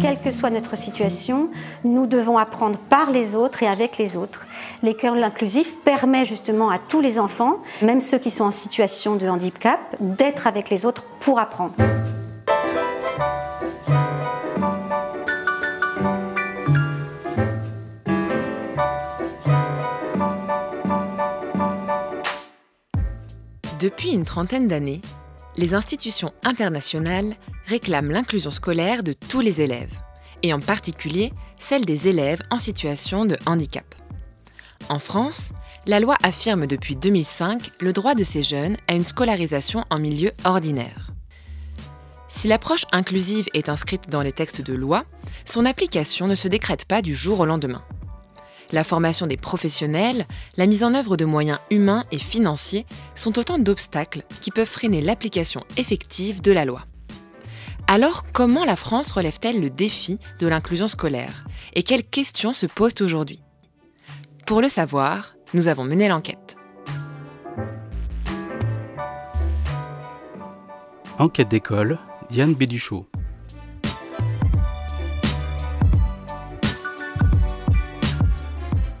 Quelle que soit notre situation, nous devons apprendre par les autres et avec les autres. L'école inclusif permet justement à tous les enfants, même ceux qui sont en situation de handicap, d'être avec les autres pour apprendre. Depuis une trentaine d'années, les institutions internationales réclament l'inclusion scolaire de tous les élèves, et en particulier celle des élèves en situation de handicap. En France, la loi affirme depuis 2005 le droit de ces jeunes à une scolarisation en milieu ordinaire. Si l'approche inclusive est inscrite dans les textes de loi, son application ne se décrète pas du jour au lendemain la formation des professionnels, la mise en œuvre de moyens humains et financiers sont autant d'obstacles qui peuvent freiner l'application effective de la loi. Alors comment la France relève-t-elle le défi de l'inclusion scolaire et quelles questions se posent aujourd'hui? Pour le savoir, nous avons mené l'enquête. Enquête d'école, Diane Béduchot.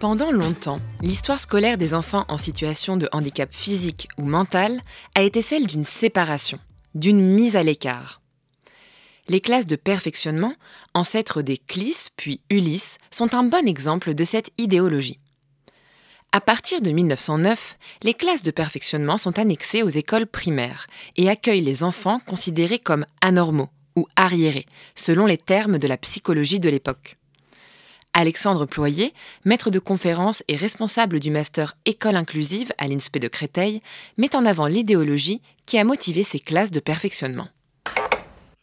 Pendant longtemps, l'histoire scolaire des enfants en situation de handicap physique ou mental a été celle d'une séparation, d'une mise à l'écart. Les classes de perfectionnement, ancêtres des CLIS puis ULIS, sont un bon exemple de cette idéologie. À partir de 1909, les classes de perfectionnement sont annexées aux écoles primaires et accueillent les enfants considérés comme anormaux ou arriérés, selon les termes de la psychologie de l'époque. Alexandre Ployer, maître de conférences et responsable du master École inclusive à l'INSPE de Créteil, met en avant l'idéologie qui a motivé ces classes de perfectionnement.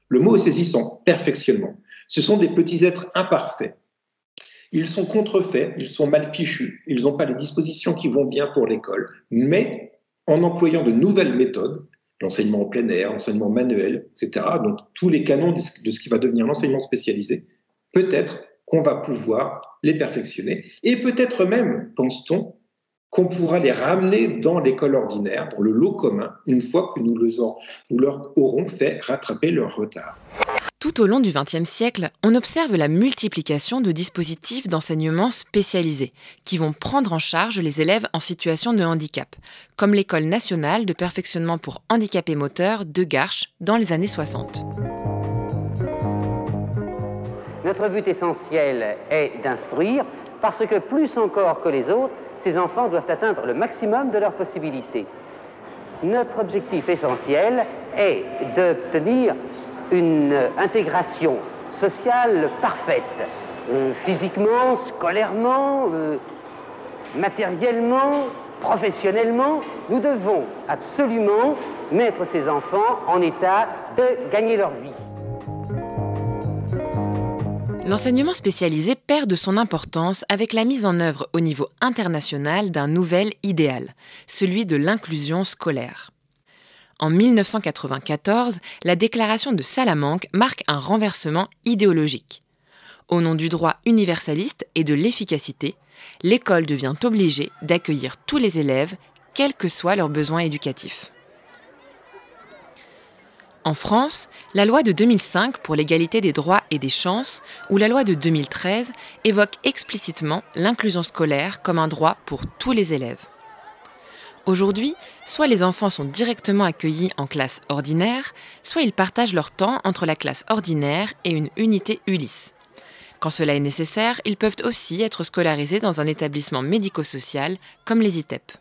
Le mot est saisissant, perfectionnement. Ce sont des petits êtres imparfaits. Ils sont contrefaits, ils sont mal fichus, ils n'ont pas les dispositions qui vont bien pour l'école, mais en employant de nouvelles méthodes, l'enseignement en plein air, l'enseignement manuel, etc., donc tous les canons de ce qui va devenir l'enseignement spécialisé, peut-être qu'on va pouvoir les perfectionner. Et peut-être même, pense-t-on, qu'on pourra les ramener dans l'école ordinaire, dans le lot commun, une fois que nous, leur aurons fait rattraper leur retard. Tout au long du XXe siècle, on observe la multiplication de dispositifs d'enseignement spécialisés qui vont prendre en charge les élèves en situation de handicap, comme l'École nationale de perfectionnement pour handicapés moteurs de Garches dans les années 60. Notre but essentiel est d'instruire parce que plus encore que les autres, ces enfants doivent atteindre le maximum de leurs possibilités. Notre objectif essentiel est d'obtenir une intégration sociale parfaite, euh, physiquement, scolairement, euh, matériellement, professionnellement. Nous devons absolument mettre ces enfants en état de gagner leur vie. L'enseignement spécialisé perd de son importance avec la mise en œuvre au niveau international d'un nouvel idéal, celui de l'inclusion scolaire. En 1994, la déclaration de Salamanque marque un renversement idéologique. Au nom du droit universaliste et de l'efficacité, l'école devient obligée d'accueillir tous les élèves, quels que soient leurs besoins éducatifs. En France, la loi de 2005 pour l'égalité des droits et des chances ou la loi de 2013 évoquent explicitement l'inclusion scolaire comme un droit pour tous les élèves. Aujourd'hui, soit les enfants sont directement accueillis en classe ordinaire, soit ils partagent leur temps entre la classe ordinaire et une unité ULIS. Quand cela est nécessaire, ils peuvent aussi être scolarisés dans un établissement médico-social comme les ITEP.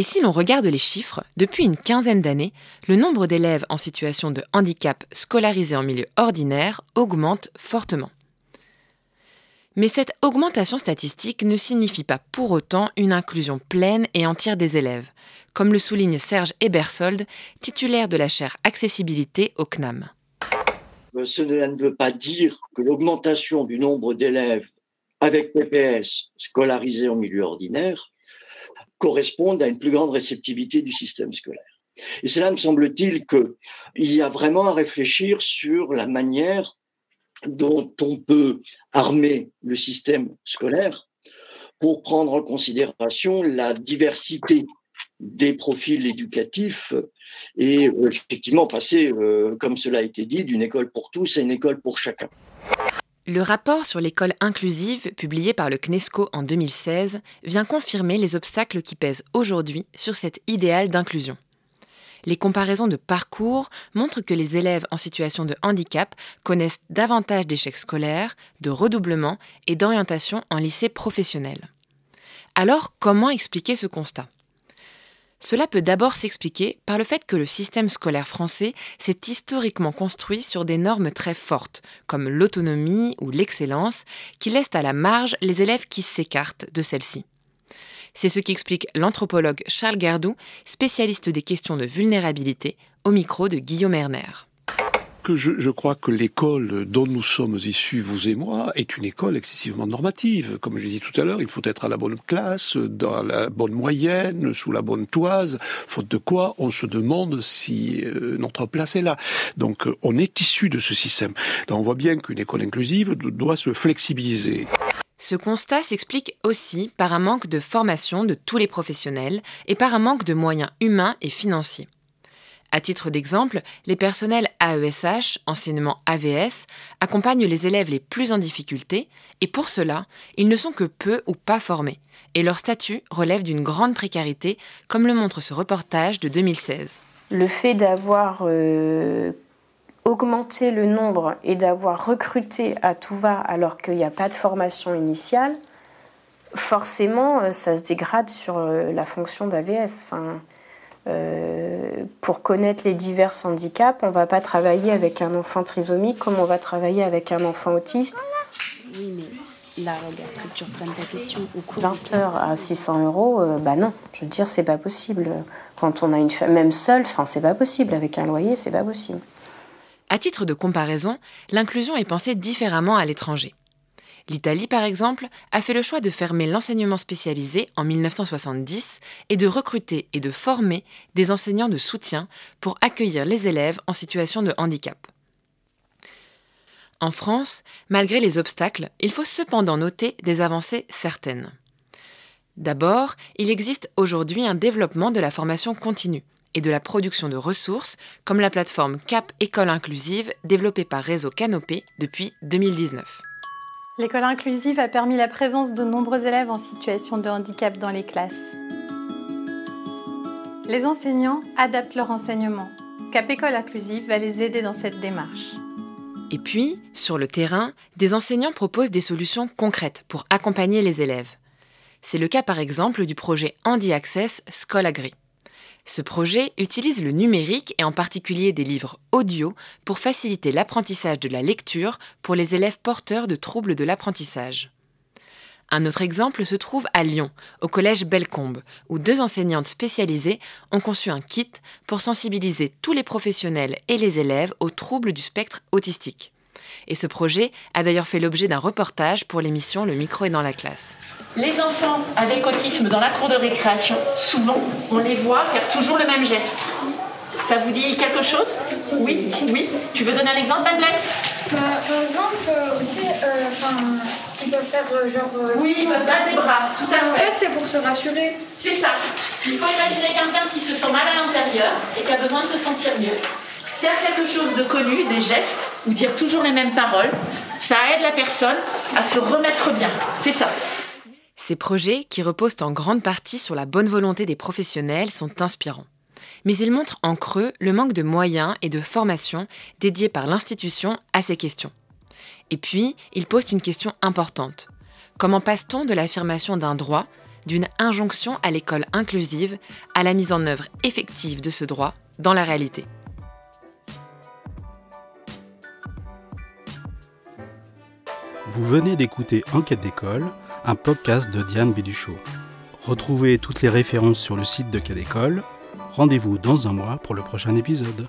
Et si l'on regarde les chiffres, depuis une quinzaine d'années, le nombre d'élèves en situation de handicap scolarisés en milieu ordinaire augmente fortement. Mais cette augmentation statistique ne signifie pas pour autant une inclusion pleine et entière des élèves, comme le souligne Serge Ebersold, titulaire de la chaire Accessibilité au CNAM. Cela ne veut pas dire que l'augmentation du nombre d'élèves avec PPS scolarisés en milieu ordinaire correspondent à une plus grande réceptivité du système scolaire. Et cela me semble-t-il qu'il y a vraiment à réfléchir sur la manière dont on peut armer le système scolaire pour prendre en considération la diversité des profils éducatifs et effectivement passer, comme cela a été dit, d'une école pour tous à une école pour chacun. Le rapport sur l'école inclusive, publié par le CNESCO en 2016, vient confirmer les obstacles qui pèsent aujourd'hui sur cet idéal d'inclusion. Les comparaisons de parcours montrent que les élèves en situation de handicap connaissent davantage d'échecs scolaires, de redoublement et d'orientation en lycée professionnel. Alors, comment expliquer ce constat? Cela peut d'abord s'expliquer par le fait que le système scolaire français s'est historiquement construit sur des normes très fortes, comme l'autonomie ou l'excellence, qui laissent à la marge les élèves qui s'écartent de celle-ci. C'est ce qu'explique l'anthropologue Charles Gardou, spécialiste des questions de vulnérabilité, au micro de Guillaume Erner je, crois que l'école dont nous sommes issus, vous et moi, est une école excessivement normative. Comme je l'ai dit tout à l'heure, il faut être à la bonne classe, dans la bonne moyenne, sous la bonne toise, faute de quoi on se demande si euh, notre place est là. Donc euh, on est issu de ce système. On voit bien qu'une école inclusive doit se flexibiliser. Ce constat s'explique aussi par un manque de formation de tous les professionnels et par un manque de moyens humains et financiers. À titre d'exemple, les personnels AESH, enseignement AVS, accompagnent les élèves les plus en difficulté et pour cela, ils ne sont que peu ou pas formés et leur statut relève d'une grande précarité, comme le montre ce reportage de 2016. Le fait d'avoir euh, augmenté le nombre et d'avoir recruté à tout va alors qu'il n'y a pas de formation initiale, forcément, euh, ça se dégrade sur euh, la fonction d'AVS. Euh, pour connaître les divers handicaps, on ne va pas travailler avec un enfant trisomique comme on va travailler avec un enfant autiste. Oui, mais là, regarde, que tu reprennes ta question. Au cours 20 heures à 600 euros, euh, bah non, je veux dire, c'est pas possible. Quand on a une femme, même seule, enfin, c'est pas possible. Avec un loyer, c'est pas possible. À titre de comparaison, l'inclusion est pensée différemment à l'étranger. L'Italie, par exemple, a fait le choix de fermer l'enseignement spécialisé en 1970 et de recruter et de former des enseignants de soutien pour accueillir les élèves en situation de handicap. En France, malgré les obstacles, il faut cependant noter des avancées certaines. D'abord, il existe aujourd'hui un développement de la formation continue et de la production de ressources, comme la plateforme CAP École Inclusive développée par Réseau Canopé depuis 2019. L'école inclusive a permis la présence de nombreux élèves en situation de handicap dans les classes. Les enseignants adaptent leur enseignement. Cap École Inclusive va les aider dans cette démarche. Et puis, sur le terrain, des enseignants proposent des solutions concrètes pour accompagner les élèves. C'est le cas par exemple du projet Handi Access Scolagri. Ce projet utilise le numérique et en particulier des livres audio pour faciliter l'apprentissage de la lecture pour les élèves porteurs de troubles de l'apprentissage. Un autre exemple se trouve à Lyon, au collège Bellecombe, où deux enseignantes spécialisées ont conçu un kit pour sensibiliser tous les professionnels et les élèves aux troubles du spectre autistique. Et ce projet a d'ailleurs fait l'objet d'un reportage pour l'émission Le micro est dans la classe. Les enfants avec autisme dans la cour de récréation, souvent, on les voit faire toujours le même geste. Ça vous dit quelque chose? Oui, oui. Tu veux donner un exemple, Madeleine? Bah, Par exemple, euh, aussi, euh, ils peuvent faire euh, genre. oui, ils peuvent battre des bras, tout à fait. c'est pour se rassurer. C'est ça. Il faut imaginer quelqu'un qui se sent mal à l'intérieur et qui a besoin de se sentir mieux faire quelque chose de connu, des gestes, ou dire toujours les mêmes paroles, ça aide la personne à se remettre bien. C'est ça. Ces projets, qui reposent en grande partie sur la bonne volonté des professionnels, sont inspirants. Mais ils montrent en creux le manque de moyens et de formation dédiés par l'institution à ces questions. Et puis, ils posent une question importante. Comment passe-t-on de l'affirmation d'un droit, d'une injonction à l'école inclusive, à la mise en œuvre effective de ce droit dans la réalité? Vous venez d'écouter Enquête d'école, un podcast de Diane Béduchot. Retrouvez toutes les références sur le site de Quai d'école. Rendez-vous dans un mois pour le prochain épisode.